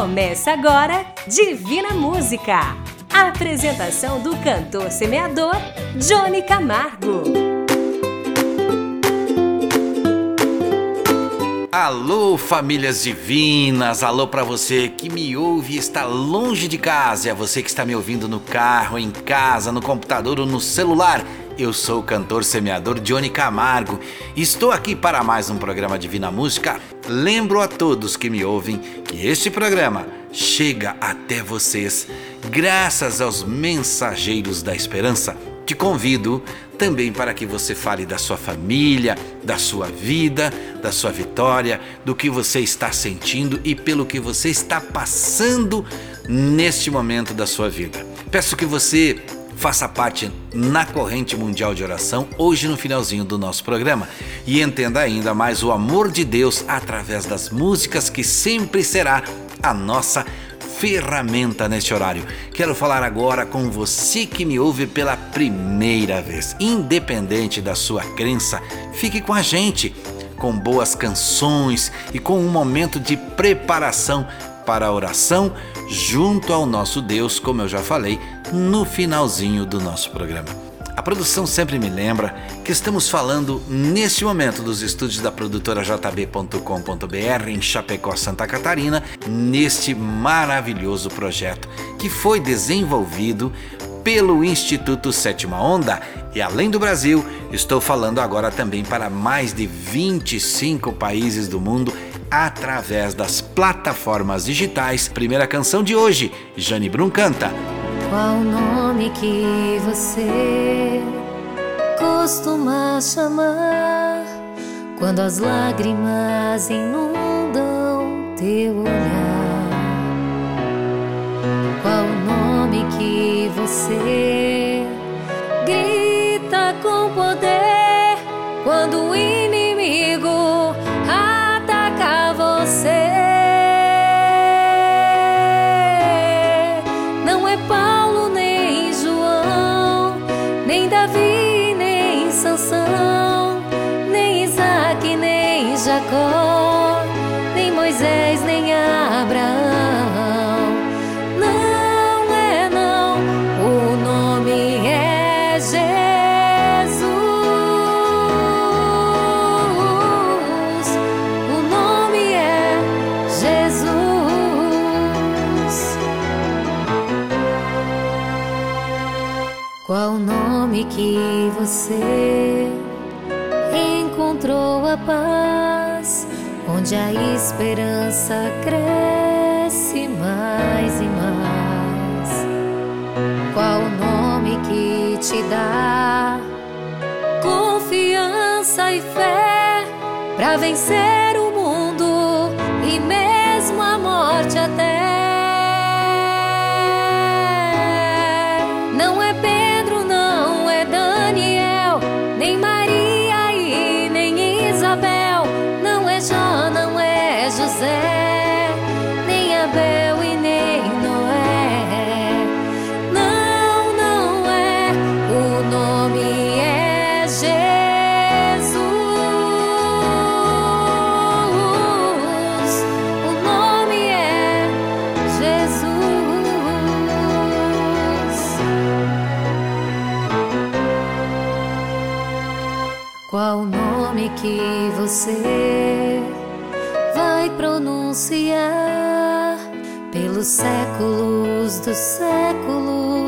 Começa agora Divina Música. A apresentação do cantor semeador Johnny Camargo. Alô, famílias divinas! Alô para você que me ouve e está longe de casa, e a você que está me ouvindo no carro, em casa, no computador ou no celular. Eu sou o cantor semeador Johnny Camargo. Estou aqui para mais um programa Divina Música. Lembro a todos que me ouvem que este programa chega até vocês graças aos mensageiros da esperança. Te convido também para que você fale da sua família, da sua vida, da sua vitória, do que você está sentindo e pelo que você está passando neste momento da sua vida. Peço que você faça parte na corrente mundial de oração hoje no finalzinho do nosso programa e entenda ainda mais o amor de Deus através das músicas que sempre será a nossa ferramenta neste horário. Quero falar agora com você que me ouve pela primeira vez. Independente da sua crença, fique com a gente com boas canções e com um momento de preparação para a oração junto ao nosso Deus, como eu já falei no finalzinho do nosso programa. A produção sempre me lembra que estamos falando neste momento dos estúdios da produtora jb.com.br em Chapecó, Santa Catarina, neste maravilhoso projeto que foi desenvolvido pelo Instituto Sétima Onda. E além do Brasil, estou falando agora também para mais de 25 países do mundo através das plataformas digitais. Primeira canção de hoje, Jane Brum canta. Qual o nome que você costuma chamar quando as lágrimas inundam teu olhar? Qual o nome que você grita esperança cresce mais e mais? Qual o nome que te dá confiança e fé para vencer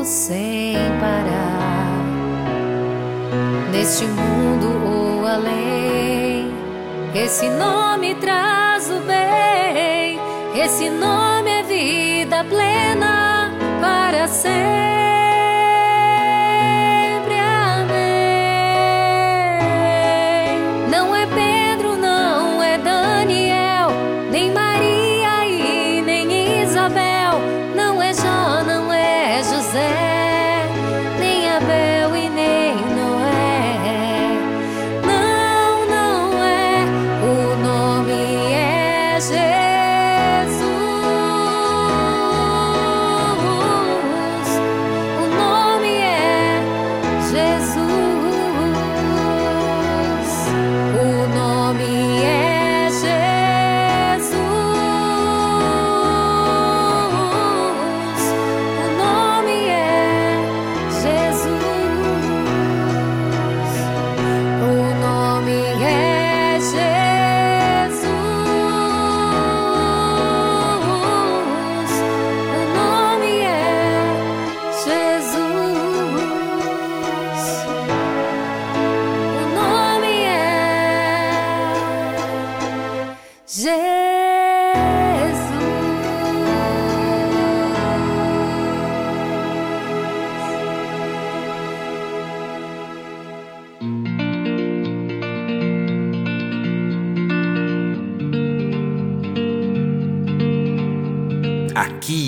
sem parar? Neste mundo ou além, esse nome traz o bem, esse nome é vida plena para sempre.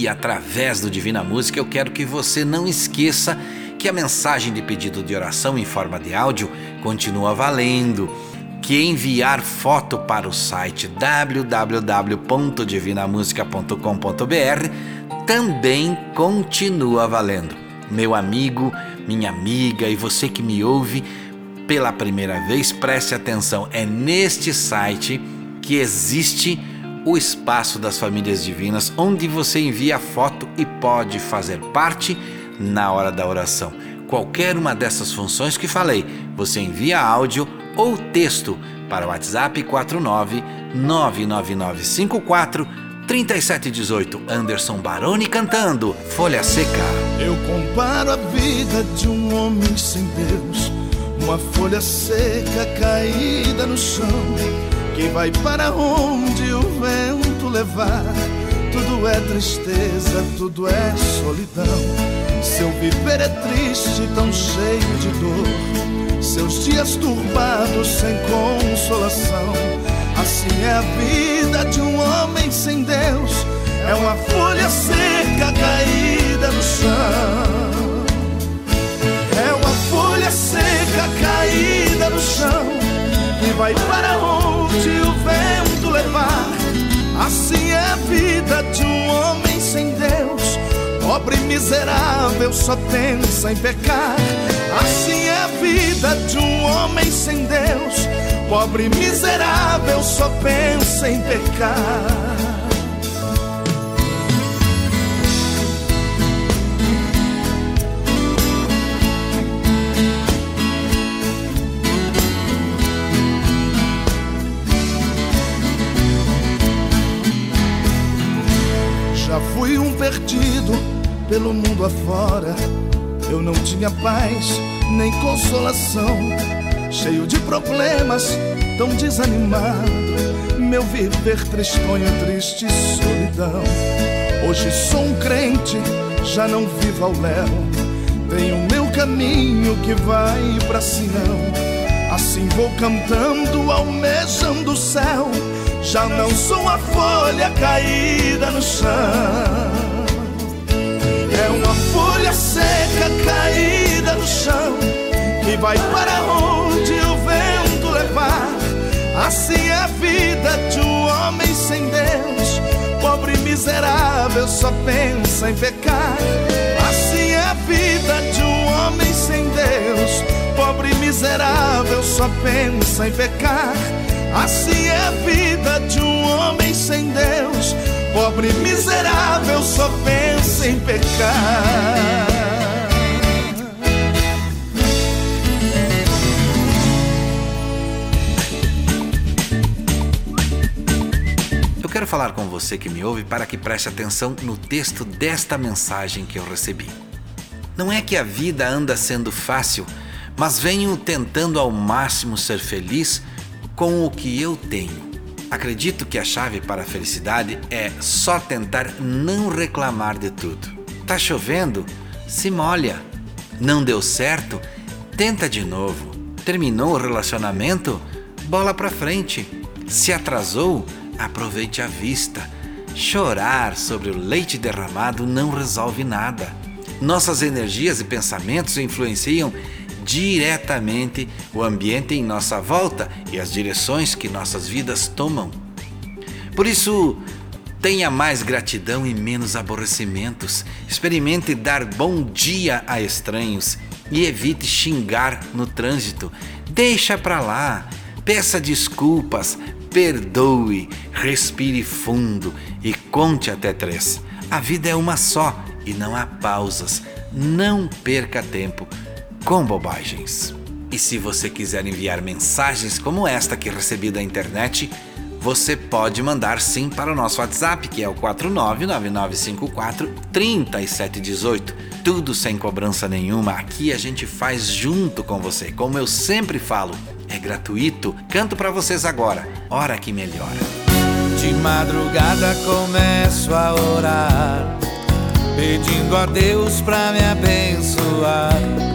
Através do Divina Música, eu quero que você não esqueça que a mensagem de pedido de oração em forma de áudio continua valendo. Que enviar foto para o site www.divinamusica.com.br também continua valendo. Meu amigo, minha amiga e você que me ouve pela primeira vez, preste atenção: é neste site que existe o espaço das famílias divinas, onde você envia foto e pode fazer parte na hora da oração. Qualquer uma dessas funções que falei, você envia áudio ou texto para o WhatsApp 49 99954 3718 Anderson Baroni cantando Folha Seca. Eu comparo a vida de um homem sem Deus, uma folha seca caída no chão, que vai para onde o Tudo é tristeza, tudo é solidão. Seu viver é triste, tão cheio de dor. Seus dias turbados, sem consolação. Assim é a vida de um homem sem Deus. É uma folha seca caída no chão. É uma folha seca caída no chão. Que vai para onde o. Assim é a vida de um homem sem Deus. Pobre miserável só pensa em pecar. Assim é a vida de um homem sem Deus. Pobre miserável só pensa em pecar. Perdido pelo mundo afora. Eu não tinha paz nem consolação. Cheio de problemas, tão desanimado. Meu viver tristonho, triste solidão. Hoje sou um crente, já não vivo ao léu. Tenho meu caminho que vai pra Sião. Assim vou cantando, almejando o céu. Já não sou uma folha caída no chão. Seca caída no chão que vai para onde o vento levar. Assim é a vida de um homem sem Deus. Pobre miserável só pensa em pecar. Assim é a vida de um homem sem Deus. Pobre miserável só pensa em pecar. Assim é a vida de um homem sem Deus. Pobre miserável só pensa em pecar. Eu quero falar com você que me ouve para que preste atenção no texto desta mensagem que eu recebi. Não é que a vida anda sendo fácil, mas venho tentando ao máximo ser feliz com o que eu tenho. Acredito que a chave para a felicidade é só tentar não reclamar de tudo. Tá chovendo? Se molha. Não deu certo? Tenta de novo. Terminou o relacionamento? Bola pra frente. Se atrasou? Aproveite a vista. Chorar sobre o leite derramado não resolve nada. Nossas energias e pensamentos influenciam diretamente o ambiente em nossa volta e as direções que nossas vidas tomam. Por isso, tenha mais gratidão e menos aborrecimentos. Experimente dar bom dia a estranhos e evite xingar no trânsito. Deixa pra lá. Peça desculpas, perdoe, respire fundo e conte até três. A vida é uma só e não há pausas. Não perca tempo com bobagens. E se você quiser enviar mensagens como esta que recebi da internet, você pode mandar sim para o nosso WhatsApp, que é o 49999543718. Tudo sem cobrança nenhuma. Aqui a gente faz junto com você. Como eu sempre falo, é gratuito. Canto para vocês agora. Hora que melhora. De madrugada começo a orar, pedindo a Deus pra me abençoar.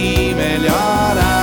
e melhorar.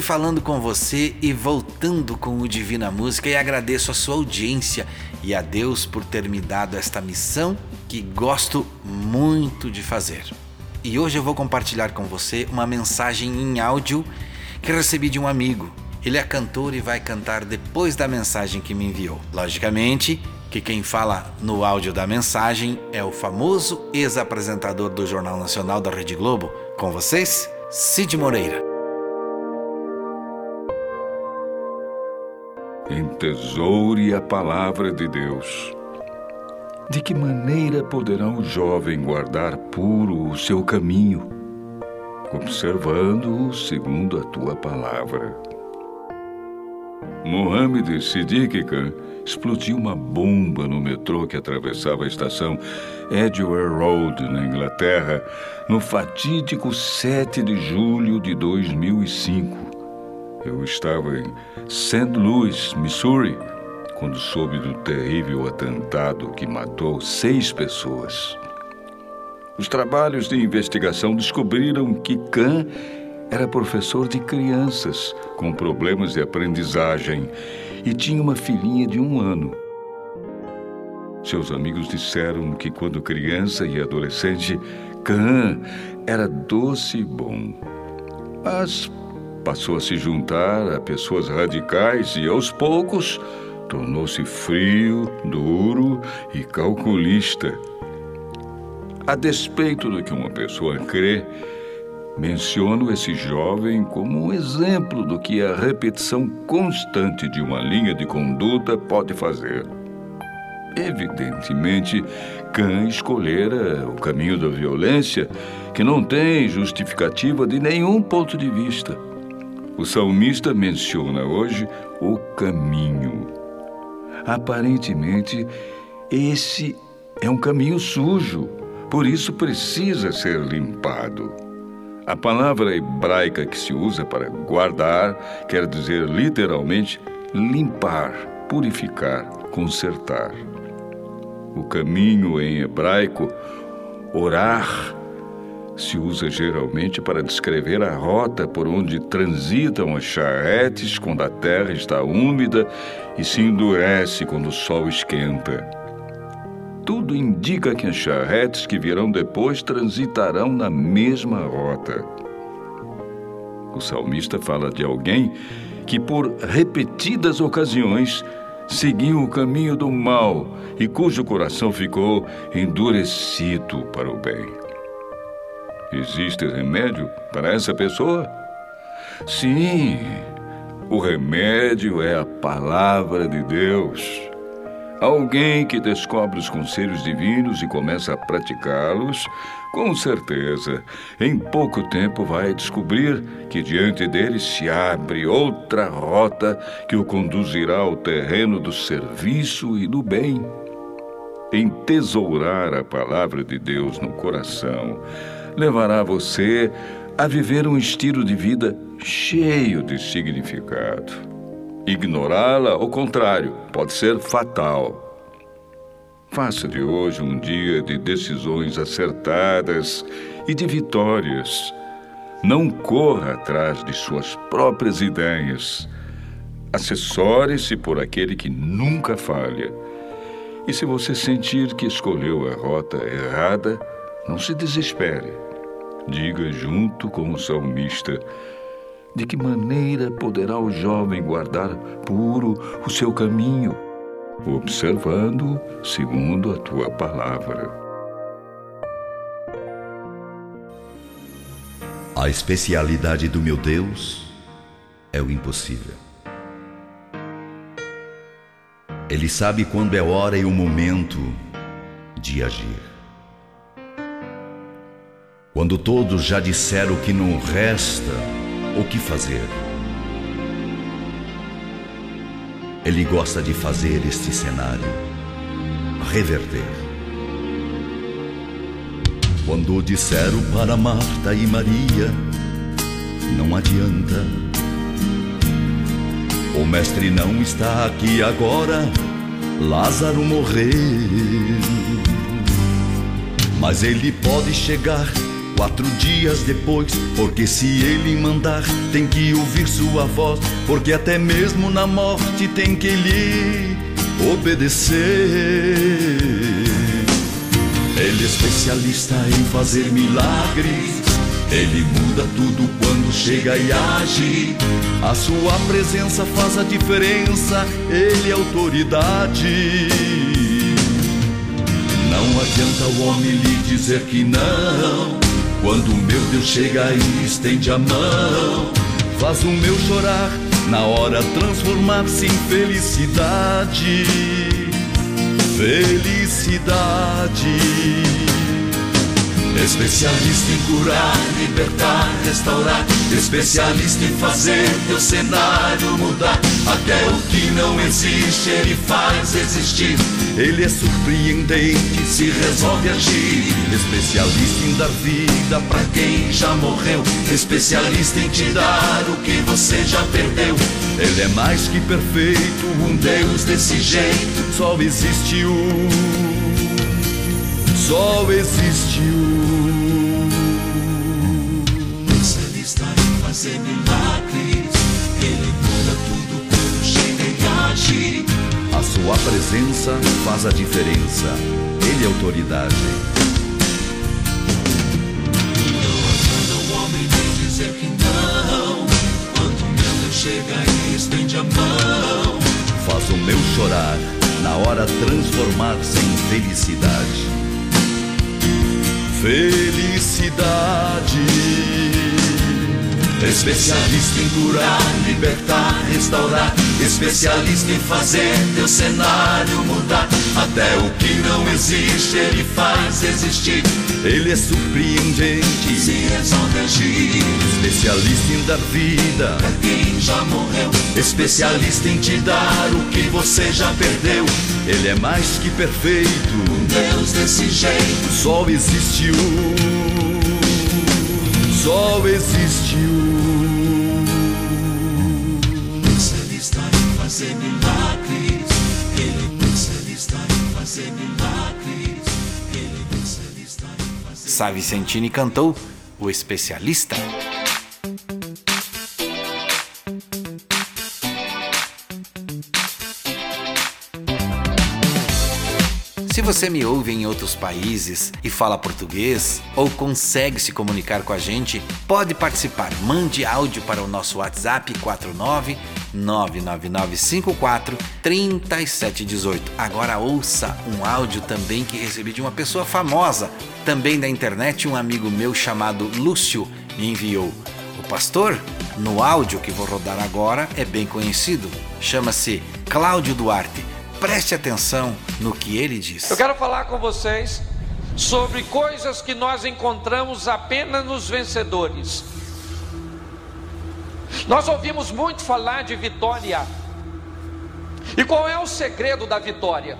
Aqui falando com você e voltando com o Divina Música e agradeço a sua audiência e a Deus por ter me dado esta missão que gosto muito de fazer. E hoje eu vou compartilhar com você uma mensagem em áudio que recebi de um amigo. Ele é cantor e vai cantar depois da mensagem que me enviou. Logicamente que quem fala no áudio da mensagem é o famoso ex-apresentador do Jornal Nacional da Rede Globo. Com vocês, Cid Moreira. Entesoure a palavra de Deus. De que maneira poderá o jovem guardar puro o seu caminho? Observando-o segundo a tua palavra. Mohammed Siddiq Khan explodiu uma bomba no metrô que atravessava a estação Edgware Road, na Inglaterra, no fatídico 7 de julho de 2005 eu estava em St. Louis, Missouri, quando soube do terrível atentado que matou seis pessoas. Os trabalhos de investigação descobriram que Khan era professor de crianças com problemas de aprendizagem e tinha uma filhinha de um ano. Seus amigos disseram que, quando criança e adolescente, Khan era doce e bom. Mas passou a se juntar a pessoas radicais e, aos poucos, tornou-se frio, duro e calculista. A despeito do que uma pessoa crê, menciono esse jovem como um exemplo do que a repetição constante de uma linha de conduta pode fazer. Evidentemente, Kant escolhera o caminho da violência, que não tem justificativa de nenhum ponto de vista. O salmista menciona hoje o caminho. Aparentemente, esse é um caminho sujo, por isso precisa ser limpado. A palavra hebraica que se usa para guardar quer dizer literalmente limpar, purificar, consertar. O caminho em hebraico, orar, se usa geralmente para descrever a rota por onde transitam as charretes quando a terra está úmida e se endurece quando o sol esquenta. Tudo indica que as charretes que virão depois transitarão na mesma rota. O salmista fala de alguém que, por repetidas ocasiões, seguiu o caminho do mal e cujo coração ficou endurecido para o bem. Existe remédio para essa pessoa? Sim, o remédio é a palavra de Deus. Alguém que descobre os conselhos divinos e começa a praticá-los, com certeza, em pouco tempo vai descobrir que diante dele se abre outra rota que o conduzirá ao terreno do serviço e do bem. Entesourar a palavra de Deus no coração levará você a viver um estilo de vida cheio de significado. Ignorá-la, ao contrário, pode ser fatal. Faça de hoje um dia de decisões acertadas e de vitórias. Não corra atrás de suas próprias ideias. Acessore-se por aquele que nunca falha. E se você sentir que escolheu a rota errada, não se desespere. Diga junto com o salmista: de que maneira poderá o jovem guardar puro o seu caminho, observando segundo a tua palavra? A especialidade do meu Deus é o impossível. Ele sabe quando é hora e o momento de agir. Quando todos já disseram que não resta o que fazer. Ele gosta de fazer este cenário reverter. Quando disseram para Marta e Maria, não adianta. O mestre não está aqui agora, Lázaro morreu. Mas ele pode chegar Quatro dias depois, porque se ele mandar, tem que ouvir sua voz, porque até mesmo na morte tem que lhe obedecer. Ele é especialista em fazer milagres, ele muda tudo quando chega e age. A sua presença faz a diferença, ele é autoridade. Não adianta o homem lhe dizer que não. Quando meu Deus chega e estende a mão, faz o meu chorar, na hora transformar-se em felicidade. Felicidade. Especialista em curar, libertar, restaurar. Especialista em fazer teu cenário mudar. Até o que não existe, ele faz existir. Ele é surpreendente, se resolve agir. Especialista em dar vida para quem já morreu. Especialista em te dar o que você já perdeu. Ele é mais que perfeito, um Deus desse jeito. Só existe um só existe um. Especialista em fazer milagres, ele muda tudo quando chega e age. A sua presença faz a diferença, ele é autoridade. Não adianta o homem me dizer que não, quando o meu chega e estende a mão. Faz o meu chorar, na hora transformar-se em felicidade felicidade. Especialista em curar, libertar, restaurar. Especialista em fazer teu cenário mudar. Até o que não existe, ele faz existir. Ele é surpreendente, se agir. Especialista em dar vida pra quem já morreu. Especialista em te dar o que você já perdeu. Ele é mais que perfeito. Um Deus desse jeito. Só existe um. Só existe um. Sá Vicentini cantou O Especialista. Você me ouve em outros países e fala português ou consegue se comunicar com a gente, pode participar. Mande áudio para o nosso WhatsApp 49 99954 3718. Agora ouça um áudio também que recebi de uma pessoa famosa, também da internet, um amigo meu chamado Lúcio me enviou. O pastor, no áudio que vou rodar agora, é bem conhecido. Chama-se Cláudio Duarte. Preste atenção no que ele diz. Eu quero falar com vocês sobre coisas que nós encontramos apenas nos vencedores. Nós ouvimos muito falar de vitória. E qual é o segredo da vitória?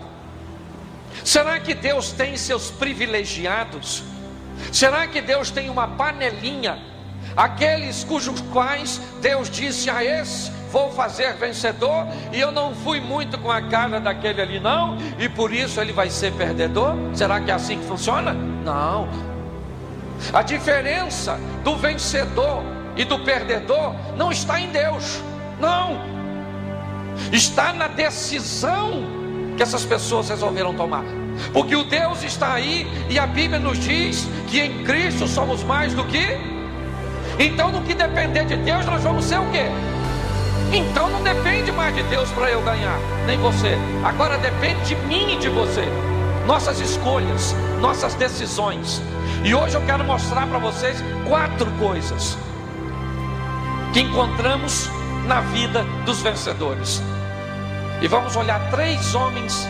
Será que Deus tem seus privilegiados? Será que Deus tem uma panelinha? Aqueles cujos quais Deus disse a esse vou fazer vencedor, e eu não fui muito com a cara daquele ali, não, e por isso ele vai ser perdedor? Será que é assim que funciona? Não. A diferença do vencedor e do perdedor não está em Deus, não, está na decisão que essas pessoas resolveram tomar. Porque o Deus está aí e a Bíblia nos diz que em Cristo somos mais do que. Então, no que depender de Deus, nós vamos ser o quê? Então não depende mais de Deus para eu ganhar, nem você. Agora depende de mim e de você. Nossas escolhas, nossas decisões. E hoje eu quero mostrar para vocês quatro coisas que encontramos na vida dos vencedores. E vamos olhar três homens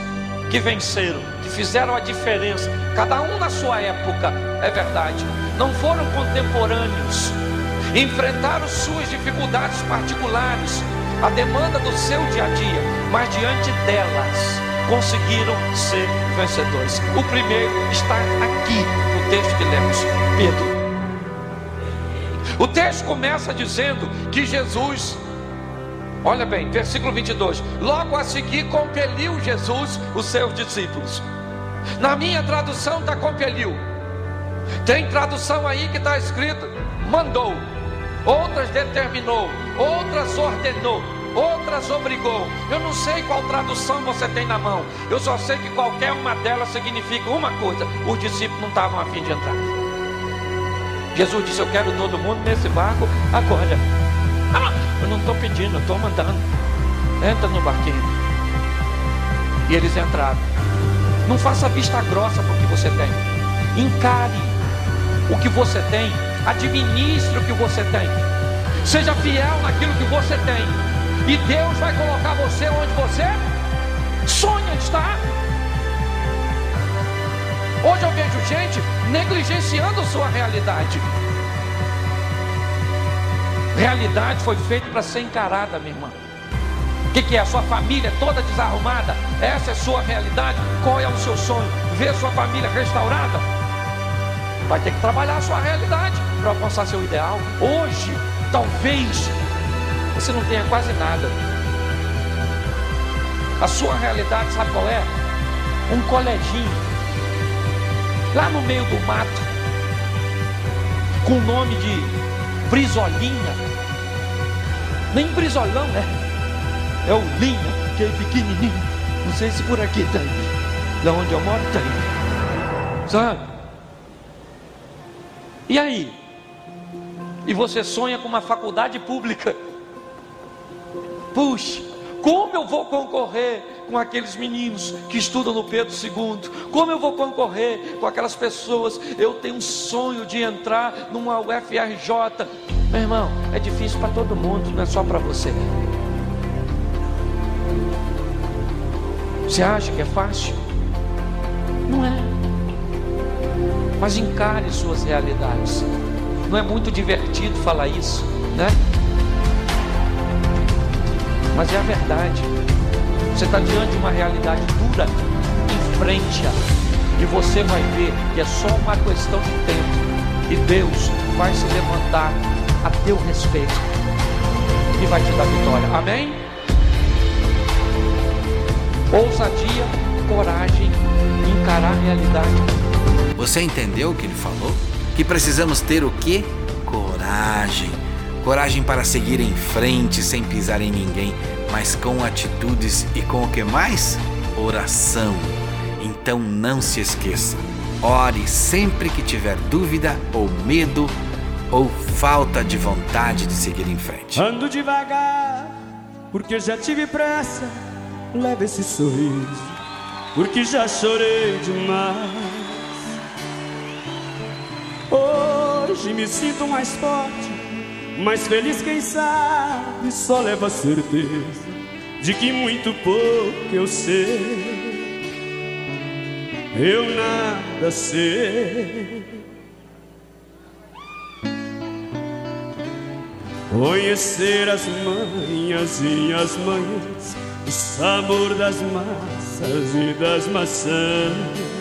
que venceram, que fizeram a diferença, cada um na sua época, é verdade. Não foram contemporâneos, enfrentaram suas dificuldades particulares, a demanda do seu dia a dia, mas diante delas conseguiram ser vencedores. O primeiro está aqui no texto que lemos, Pedro. O texto começa dizendo que Jesus, olha bem, versículo 22, logo a seguir compeliu Jesus os seus discípulos. Na minha tradução está compeliu. Tem tradução aí que está escrito mandou outras determinou, outras ordenou, outras obrigou. Eu não sei qual tradução você tem na mão, eu só sei que qualquer uma delas significa uma coisa: os discípulos não estavam a fim de entrar. Jesus disse: Eu quero todo mundo nesse barco agora. Ah, eu não estou pedindo, eu estou mandando. Entra no barquinho. E eles entraram. Não faça vista grossa para o que você tem. Encare o que você tem Administre o que você tem. Seja fiel naquilo que você tem. E Deus vai colocar você onde você sonha estar. Hoje eu vejo gente negligenciando sua realidade. Realidade foi feita para ser encarada, minha irmã. O que, que, é? A sua família toda desarrumada? Essa é sua realidade? Qual é o seu sonho? Ver sua família restaurada? Vai ter que trabalhar a sua realidade para alcançar seu ideal. Hoje, talvez, você não tenha quase nada. A sua realidade, sabe qual é? Um coleginho, lá no meio do mato, com o nome de Brisolinha. Nem Brisolão, né? É o Linha, que é pequenininho. Não sei se por aqui tem. Da onde eu moro tem. Sabe? E aí? E você sonha com uma faculdade pública? Puxa, como eu vou concorrer com aqueles meninos que estudam no Pedro II? Como eu vou concorrer com aquelas pessoas? Eu tenho um sonho de entrar numa UFRJ. Meu irmão, é difícil para todo mundo, não é só para você. Você acha que é fácil? Não é mas encare suas realidades. Não é muito divertido falar isso, né? Mas é a verdade. Você está diante de uma realidade dura, enfrente-a. E você vai ver que é só uma questão de tempo. E Deus vai se levantar a teu respeito. E vai te dar vitória. Amém? Ousadia, coragem, encarar a realidade Você entendeu o que ele falou? Que precisamos ter o quê? Coragem. Coragem para seguir em frente sem pisar em ninguém, mas com atitudes e com o que mais? Oração. Então não se esqueça. Ore sempre que tiver dúvida ou medo ou falta de vontade de seguir em frente. Ando devagar, porque já tive pressa. Leva esse sorriso, porque já chorei demais. Hoje me sinto mais forte, mais feliz, quem sabe. Só leva a certeza de que muito pouco eu sei. Eu nada sei. Conhecer as manhas e as manhãs, o sabor das massas e das maçãs.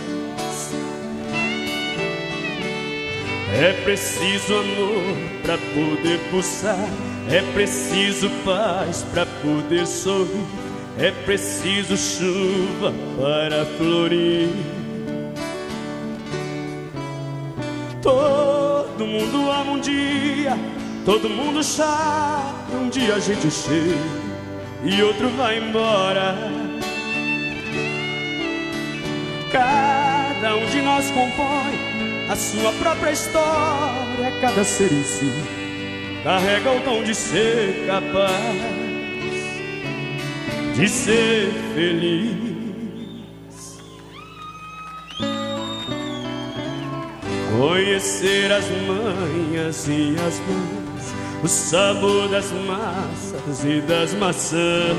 É preciso amor para poder pulsar, é preciso paz para poder sorrir, é preciso chuva para florir. Todo mundo ama um dia Todo mundo sabe, um dia a gente chega e outro vai embora. Cada um de nós compõe a sua própria história, cada ser em si carrega o dom de ser capaz de ser feliz. Conhecer as manhas e as mães o sabor das massas e das maçãs.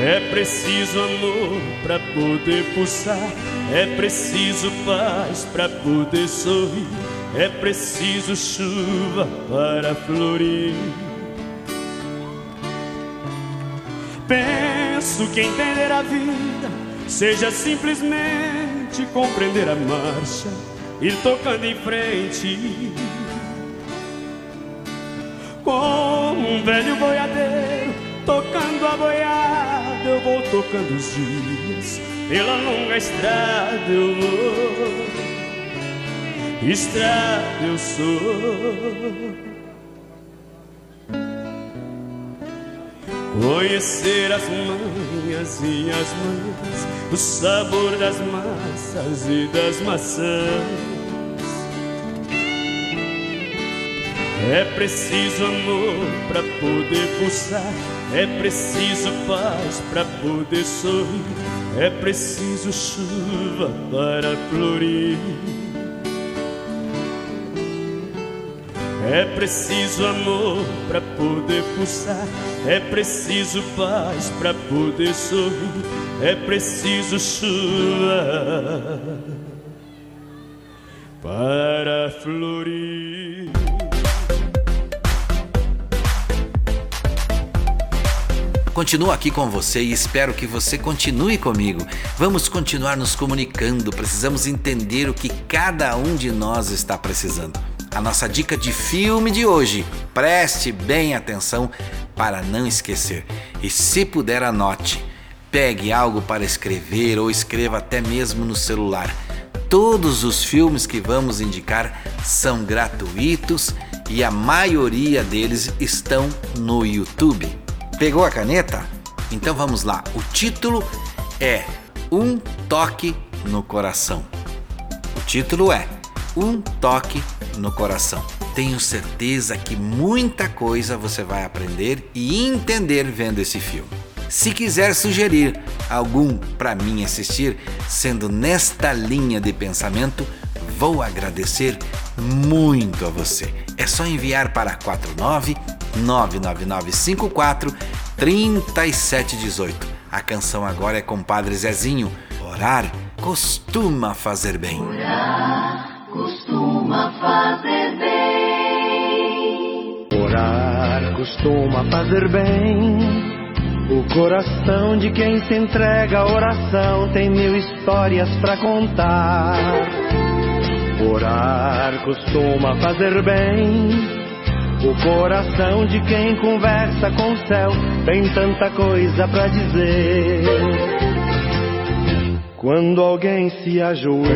É preciso amor para poder pulsar, é preciso paz para poder sorrir, é preciso chuva para florir. Penso que entender a vida seja simplesmente compreender a marcha ir tocando em frente. Como um velho boiadeiro tocando a boiada, eu vou tocando os dias pela longa estrada eu vou. Estrada eu sou. Conhecer as manhas e as manhãs, o sabor das massas e das maçãs. É preciso amor para poder pulsar, é preciso paz para poder sorrir, é preciso chuva para florir. É preciso amor para poder pulsar, é preciso paz para poder sorrir, é preciso chuva para florir. Continuo aqui com você e espero que você continue comigo. Vamos continuar nos comunicando, precisamos entender o que cada um de nós está precisando. A nossa dica de filme de hoje, preste bem atenção para não esquecer. E se puder, anote. Pegue algo para escrever ou escreva até mesmo no celular. Todos os filmes que vamos indicar são gratuitos e a maioria deles estão no YouTube. Pegou a caneta? Então vamos lá. O título é Um Toque no Coração. O título é Um Toque no Coração. Tenho certeza que muita coisa você vai aprender e entender vendo esse filme. Se quiser sugerir algum para mim assistir, sendo nesta linha de pensamento, vou agradecer muito a você. É só enviar para 49 99954 3718. A canção agora é com Padre Zezinho. Orar costuma fazer bem. Orar costuma fazer bem. Orar costuma fazer bem. O coração de quem se entrega à oração tem mil histórias para contar. Orar costuma fazer bem. O coração de quem conversa com o céu tem tanta coisa para dizer. Quando alguém se ajoelha,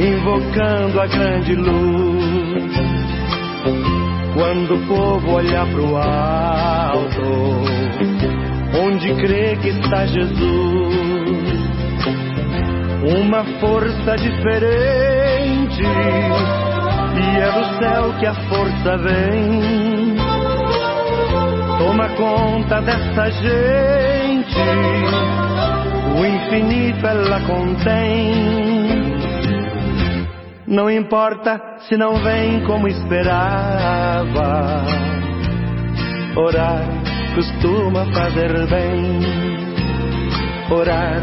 invocando a grande luz, quando o povo olha pro alto, onde crê que está Jesus, uma força diferente, e é do céu que a força vem. Toma conta dessa gente o infinito ela contém. Não importa se não vem como esperava. Orar costuma fazer bem. Orar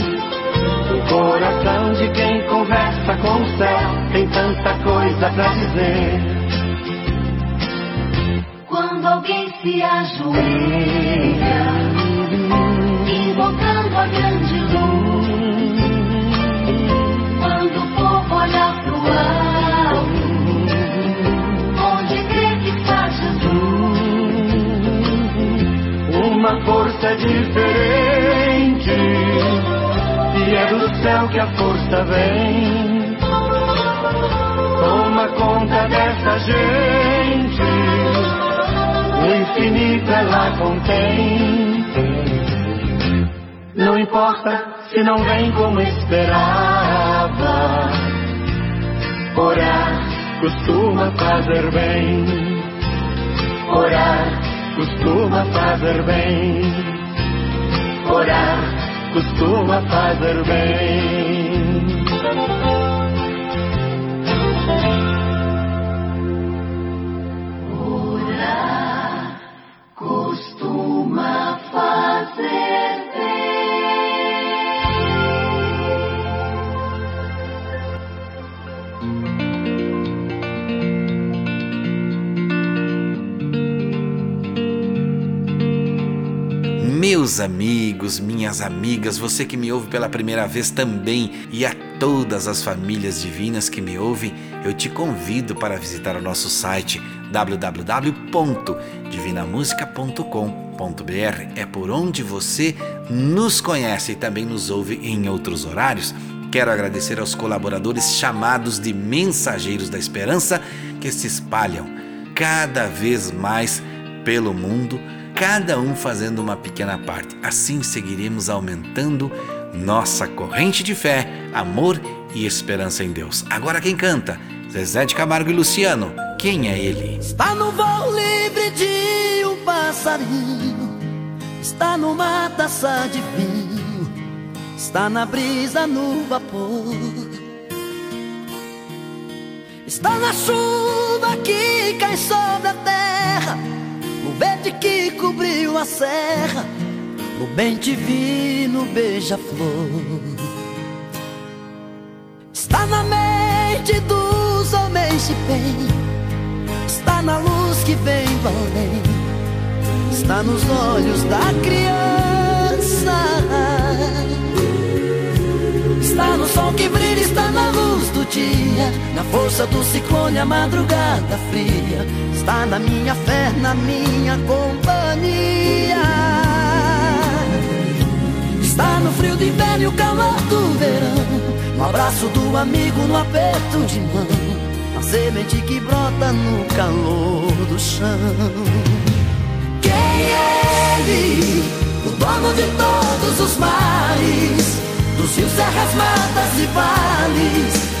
Coração de quem conversa com o céu tem tanta coisa pra dizer. Quando alguém se ajoelha, que a força vem. Toma conta dessa gente, o infinito ela contém. Não importa se não vem como esperava, orar costuma fazer bem. Orar costuma fazer bem. Orar costuma fazer bem. Amigos, minhas amigas, você que me ouve pela primeira vez também e a todas as famílias divinas que me ouvem, eu te convido para visitar o nosso site www.divinamusica.com.br. É por onde você nos conhece e também nos ouve em outros horários. Quero agradecer aos colaboradores chamados de Mensageiros da Esperança que se espalham cada vez mais pelo mundo, cada um fazendo uma pequena parte. Assim seguiremos aumentando nossa corrente de fé, amor e esperança em Deus. Agora quem canta? Zezé de Camargo e Luciano. Quem é ele? Está no voo livre de um passarinho, está numa taça de vinho, está na brisa no vapor. Está na chuva que cai sobre a terra, verde que cobriu a serra, no bem divino beija-flor. Está na mente dos homens de bem, está na luz que vem do além, está nos olhos da criança. Está no sol que brilha, está na luz dia, na força do ciclone, a madrugada fria. Está na minha fé, na minha companhia. Está no frio do inverno e o calor do verão, no abraço do amigo, no aperto de mão, na semente que brota no calor do chão. Quem é ele? O dono de todos os mares dos rios, serras, matas e vales,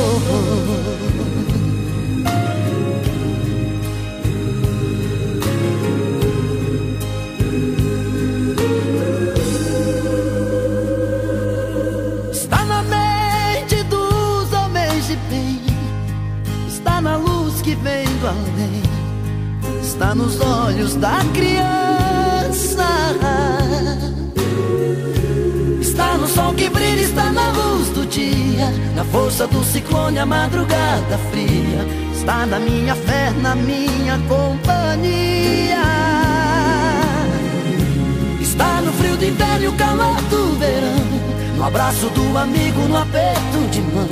Força do ciclone, a madrugada fria. Está na minha fé, na minha companhia. Está no frio do inverno e o calor do verão, no abraço do amigo, no aperto de mão,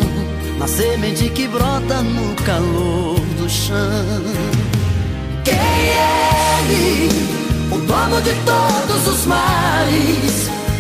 na semente que brota no calor do chão. Quem é ele? O dono de todos os mares,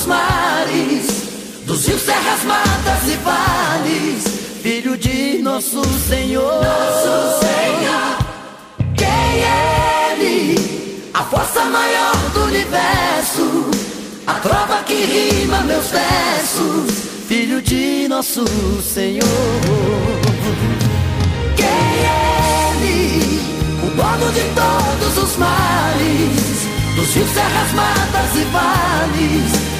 Todos os mares, dos rios, serras, matas e vales, filho de nosso Senhor. Nosso Senhor. Quem é ele? A força maior do universo, a trova que rima meus versos, filho de nosso Senhor. Quem é ele? O dono de todos os mares, dos rios, serras, matas e vales,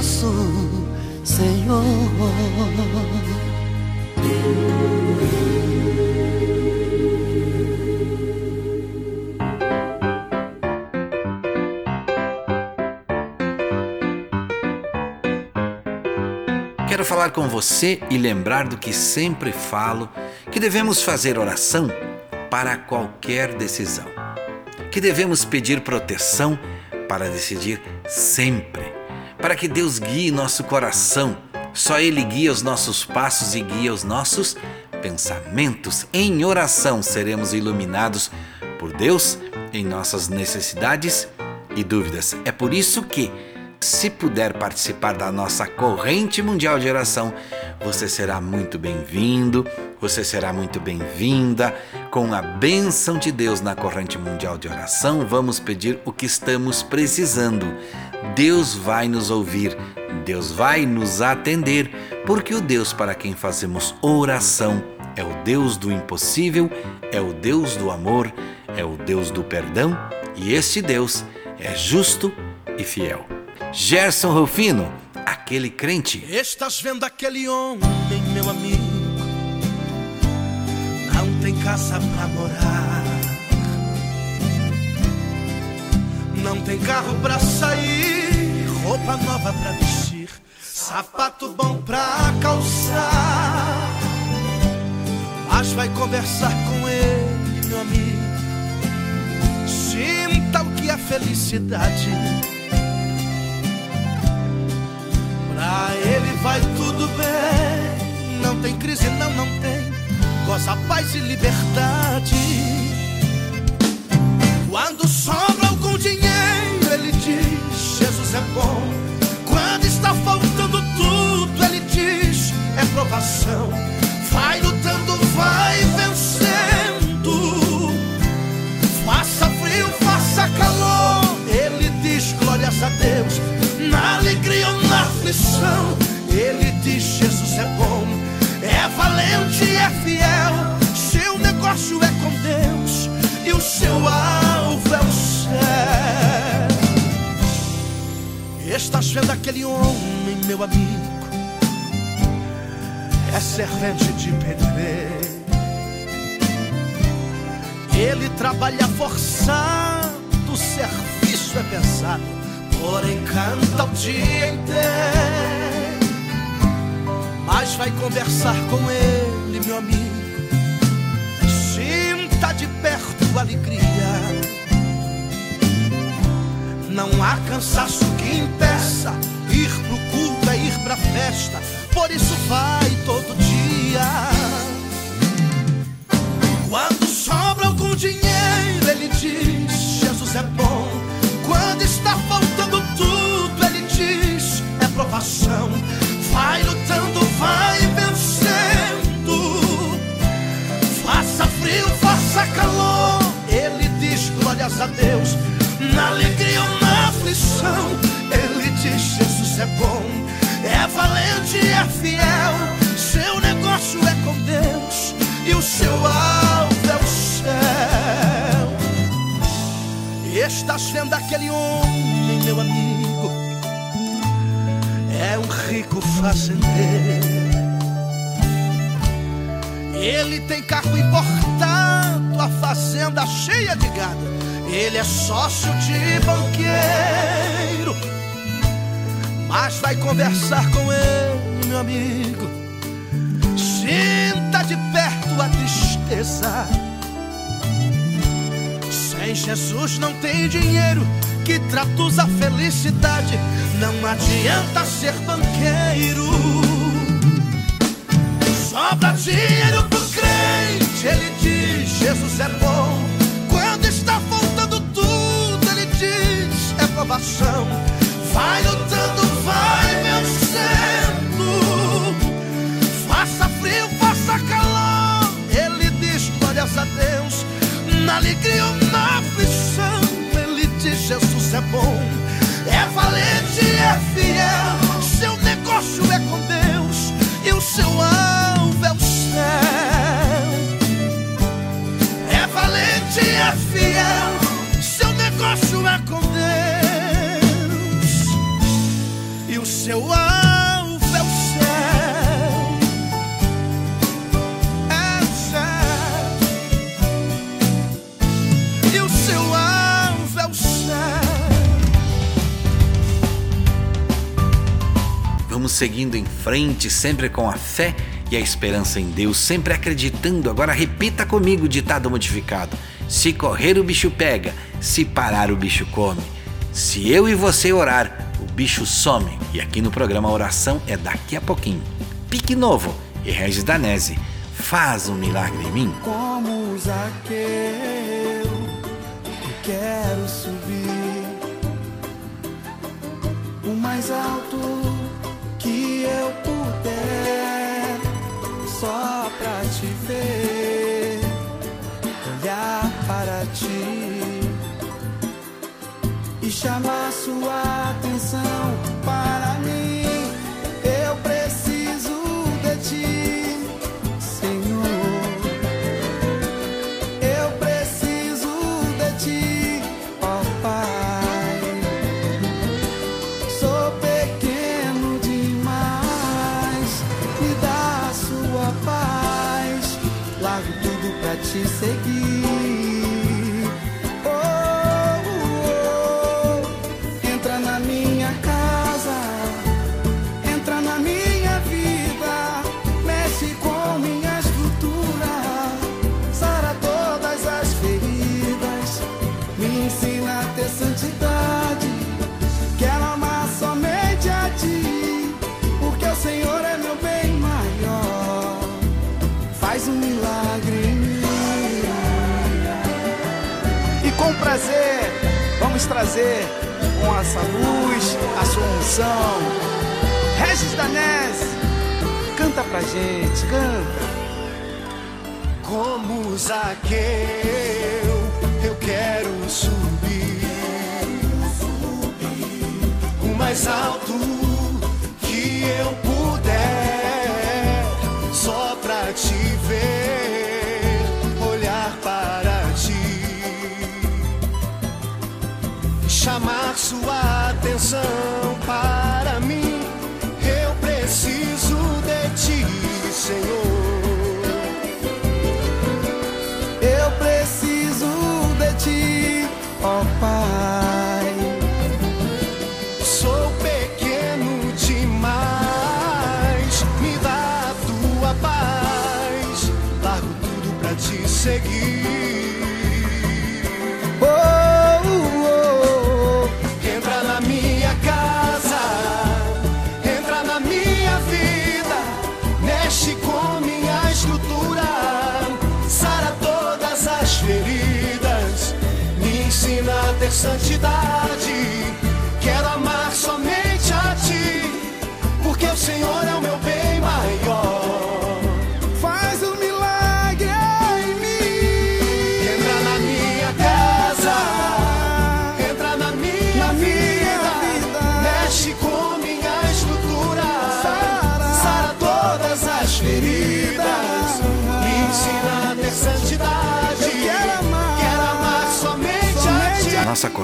Nosso Senhor. Quero falar com você e lembrar do que sempre falo, que devemos fazer oração para qualquer decisão. Que devemos pedir proteção para decidir sempre. Para que Deus guie nosso coração. Só Ele guia os nossos passos e guia os nossos pensamentos. Em oração seremos iluminados por Deus em nossas necessidades e dúvidas. É por isso que se puder participar da nossa corrente mundial de oração, você será muito bem-vindo, você será muito bem-vinda. Com a bênção de Deus na corrente mundial de oração, vamos pedir o que estamos precisando. Deus vai nos ouvir, Deus vai nos atender, porque o Deus para quem fazemos oração é o Deus do impossível, é o Deus do amor, é o Deus do perdão e este Deus é justo e fiel. Gerson Rufino, aquele crente. Estás vendo aquele homem, meu amigo? Não tem casa pra morar. Não tem carro pra sair, roupa nova pra vestir, sapato bom pra calçar. Mas vai conversar com ele, meu amigo. Sinta o que é felicidade. Pra ele vai tudo bem. Não tem crise, não, não tem. Goza paz e liberdade. Quando sobra dinheiro, ele diz: Jesus é bom. Quando está faltando tudo, ele diz: é provação. Vai lutando, vai vencendo. Faça frio, faça calor. Ele diz: glórias a Deus. Na alegria ou na aflição, ele diz: Jesus é bom. É valente, é fiel. Seu negócio é com Deus e o seu alvo é o céu. Estás vendo aquele homem, meu amigo? É servente de pedreiro. Ele trabalha forçado, o serviço é pesado, porém canta o dia inteiro. Mas vai conversar com ele, meu amigo. Sinta de perto a alegria. Não há cansaço que impeça ir pro culto, é ir pra festa. Por isso vai todo dia. Quando sobra algum dinheiro, ele diz: Jesus é bom. Quando está faltando tudo, ele diz: é provação. Vai lutando, vai vencendo. Faça frio, faça calor. Ele diz: glórias a Deus. Na alegria ou na aflição, ele diz: Jesus é bom. É valente, é fiel. Seu negócio é com Deus e o seu alvo é o céu. Estás vendo aquele homem, meu amigo? É um rico fazendeiro. Ele tem carro importado, a fazenda cheia de gado. Ele é sócio de banqueiro. Mas vai conversar com ele, meu amigo. Sinta de perto a tristeza. Sem Jesus não tem dinheiro que traduz a felicidade. Não adianta ser banqueiro. Sobra dinheiro pro crente, ele diz: Jesus é bom. Quando está faltando tudo, ele diz: é provação. Vai lutando, vai vencendo. Faça frio, faça calor. Ele diz: glórias a Deus. Na alegria ou na aflição, ele diz: Jesus é bom. É valente, é fiel. Seu negócio é com Deus e o seu alvo é valente, é fiel. Seu negócio é com Deus e o seu alvo é o céu. É o céu. E o seu alvo é o céu. Vamos seguindo em frente, sempre com a fé e a esperança em Deus, sempre acreditando. Agora repita comigo o ditado modificado: Se correr, o bicho pega, se parar, o bicho come. Se eu e você orar, o bicho some. E aqui no programa Oração é daqui a pouquinho. Pique Novo e Regis Danese. Faz um milagre em mim. Como Zaqueu, eu quero subir o mais alto que eu puder, chamar sua trazer com essa luz a sua unção. Regis Danese, canta pra gente, canta. Como Zaqueu, eu quero subir o mais alto que eu puder, só pra te ver, sua atenção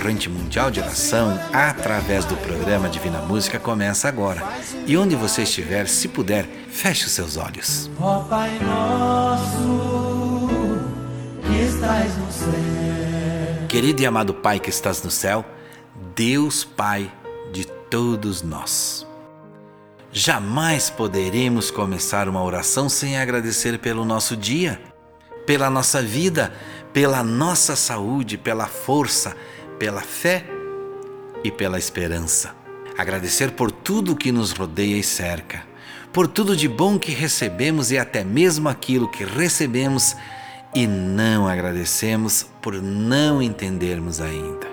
corrente mundial de oração, através do programa Divina Música, começa agora. E onde você estiver, se puder, feche os seus olhos. Ó Pai nosso, que estás no céu. Querido e amado Pai que estás no céu, Deus Pai de todos nós. Jamais poderemos começar uma oração sem agradecer pelo nosso dia, pela nossa vida, pela nossa saúde, pela força, pela fé e pela esperança. Agradecer por tudo que nos rodeia e cerca, por tudo de bom que recebemos e até mesmo aquilo que recebemos e não agradecemos por não entendermos ainda.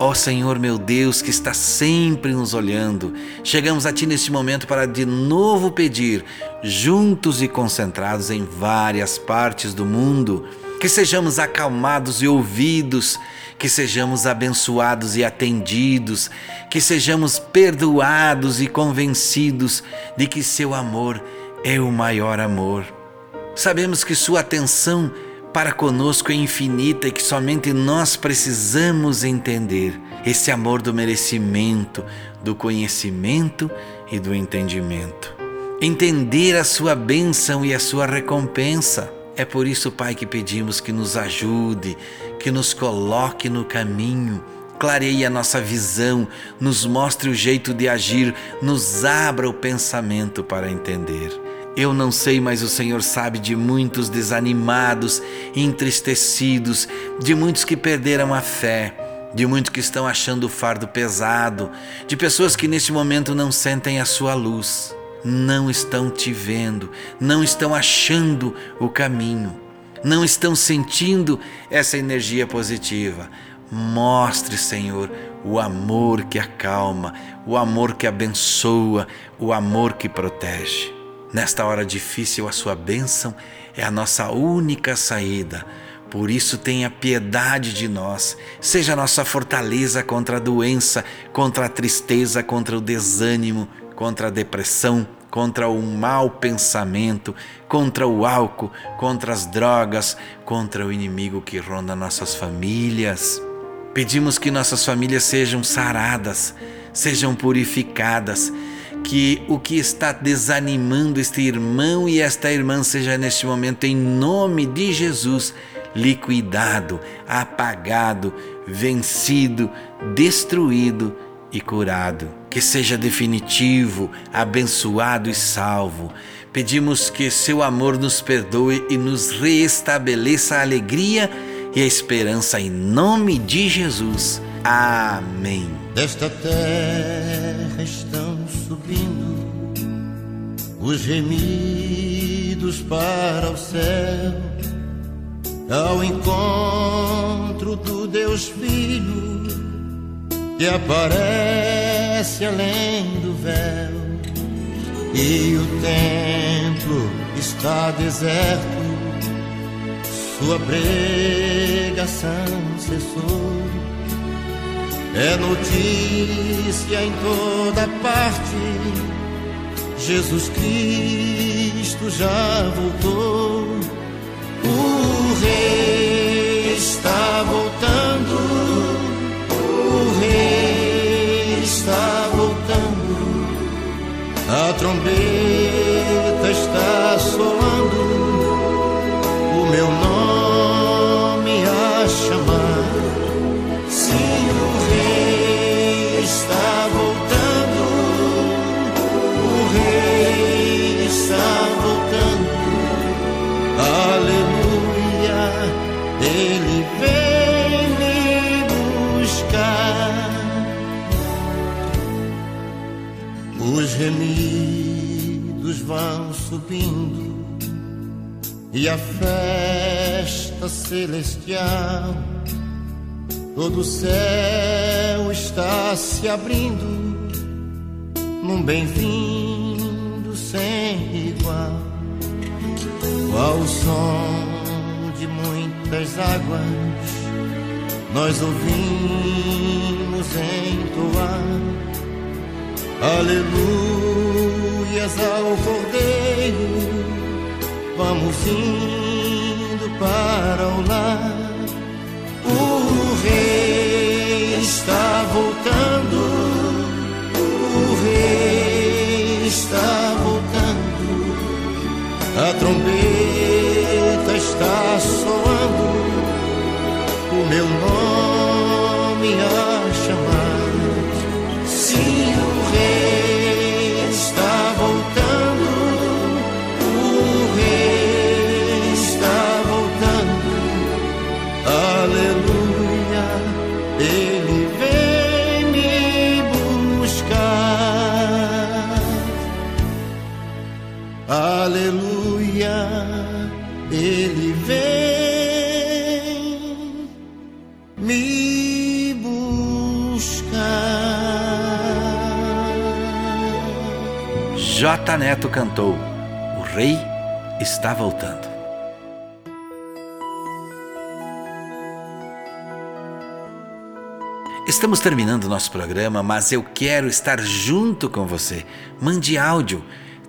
Ó Senhor meu Deus, que está sempre nos olhando, chegamos a Ti neste momento para de novo pedir, juntos e concentrados em várias partes do mundo, que sejamos acalmados e ouvidos, que sejamos abençoados e atendidos, que sejamos perdoados e convencidos de que Seu amor é o maior amor. Sabemos que Sua atenção para conosco é infinita e que somente nós precisamos entender esse amor do merecimento, do conhecimento e do entendimento. Entender a sua bênção e a sua recompensa. É por isso, Pai, que pedimos que nos ajude, que nos coloque no caminho, clareie a nossa visão, nos mostre o jeito de agir, nos abra o pensamento para entender. Eu não sei, mas o Senhor sabe de muitos desanimados, entristecidos, de muitos que perderam a fé, de muitos que estão achando o fardo pesado, de pessoas que neste momento não sentem a sua luz, não estão te vendo, não estão achando o caminho, não estão sentindo essa energia positiva. Mostre, Senhor, o amor que acalma, o amor que abençoa, o amor que protege. Nesta hora difícil, a sua bênção é a nossa única saída. Por isso, tenha piedade de nós. Seja a nossa fortaleza contra a doença, contra a tristeza, contra o desânimo, contra a depressão, contra o mau pensamento, contra o álcool, contra as drogas, contra o inimigo que ronda nossas famílias. Pedimos que nossas famílias sejam saradas, sejam purificadas que o que está desanimando este irmão e esta irmã seja neste momento, em nome de Jesus, liquidado, apagado, vencido, destruído e curado. Que seja definitivo, abençoado e salvo. Pedimos que seu amor nos perdoe e nos reestabeleça a alegria e a esperança em nome de Jesus. Amém. Desta terra estão subindo os gemidos para o céu, ao encontro do Deus Filho que aparece além do véu, e o templo está deserto, sua pregação cessou. É notícia em toda parte. Jesus Cristo já voltou. O Rei está voltando. A trombeta subindo e a festa celestial, todo o céu está se abrindo num bem-vindo sem igual, ao som de muitas águas, nós ouvimos entoar Aleluias ao Cordeiro, vamos indo para o lar. O Rei está voltando, o Rei está voltando, a trombeta está soando, o meu nome a J Neto cantou O Rei está voltando. Estamos terminando nosso programa, mas eu quero estar junto com você. Mande áudio,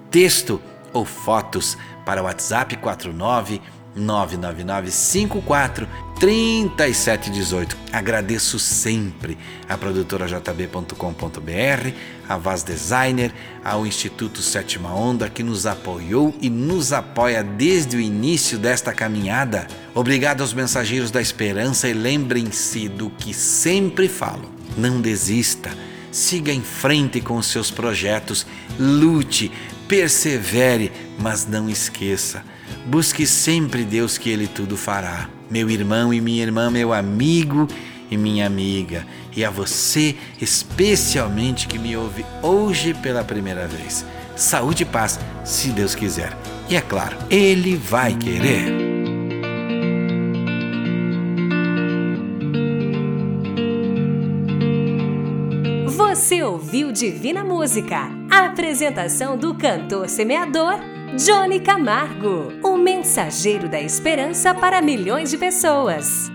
texto ou fotos para o WhatsApp 49 99954 3718. Agradeço sempre a produtora jb.com.br, a Vaz Designer, ao Instituto Sétima Onda que nos apoiou e nos apoia desde o início desta caminhada. Obrigado aos mensageiros da esperança e lembrem-se do que sempre falo. Não desista. Siga em frente com os seus projetos, lute, persevere, mas não esqueça. Busque sempre Deus que Ele tudo fará. Meu irmão e minha irmã, meu amigo e minha amiga, e a você especialmente que me ouve hoje pela primeira vez. Saúde e paz, se Deus quiser. E é claro, Ele vai querer. Você ouviu Divina Música, a apresentação do cantor semeador Johnny Camargo, o mensageiro da esperança para milhões de pessoas.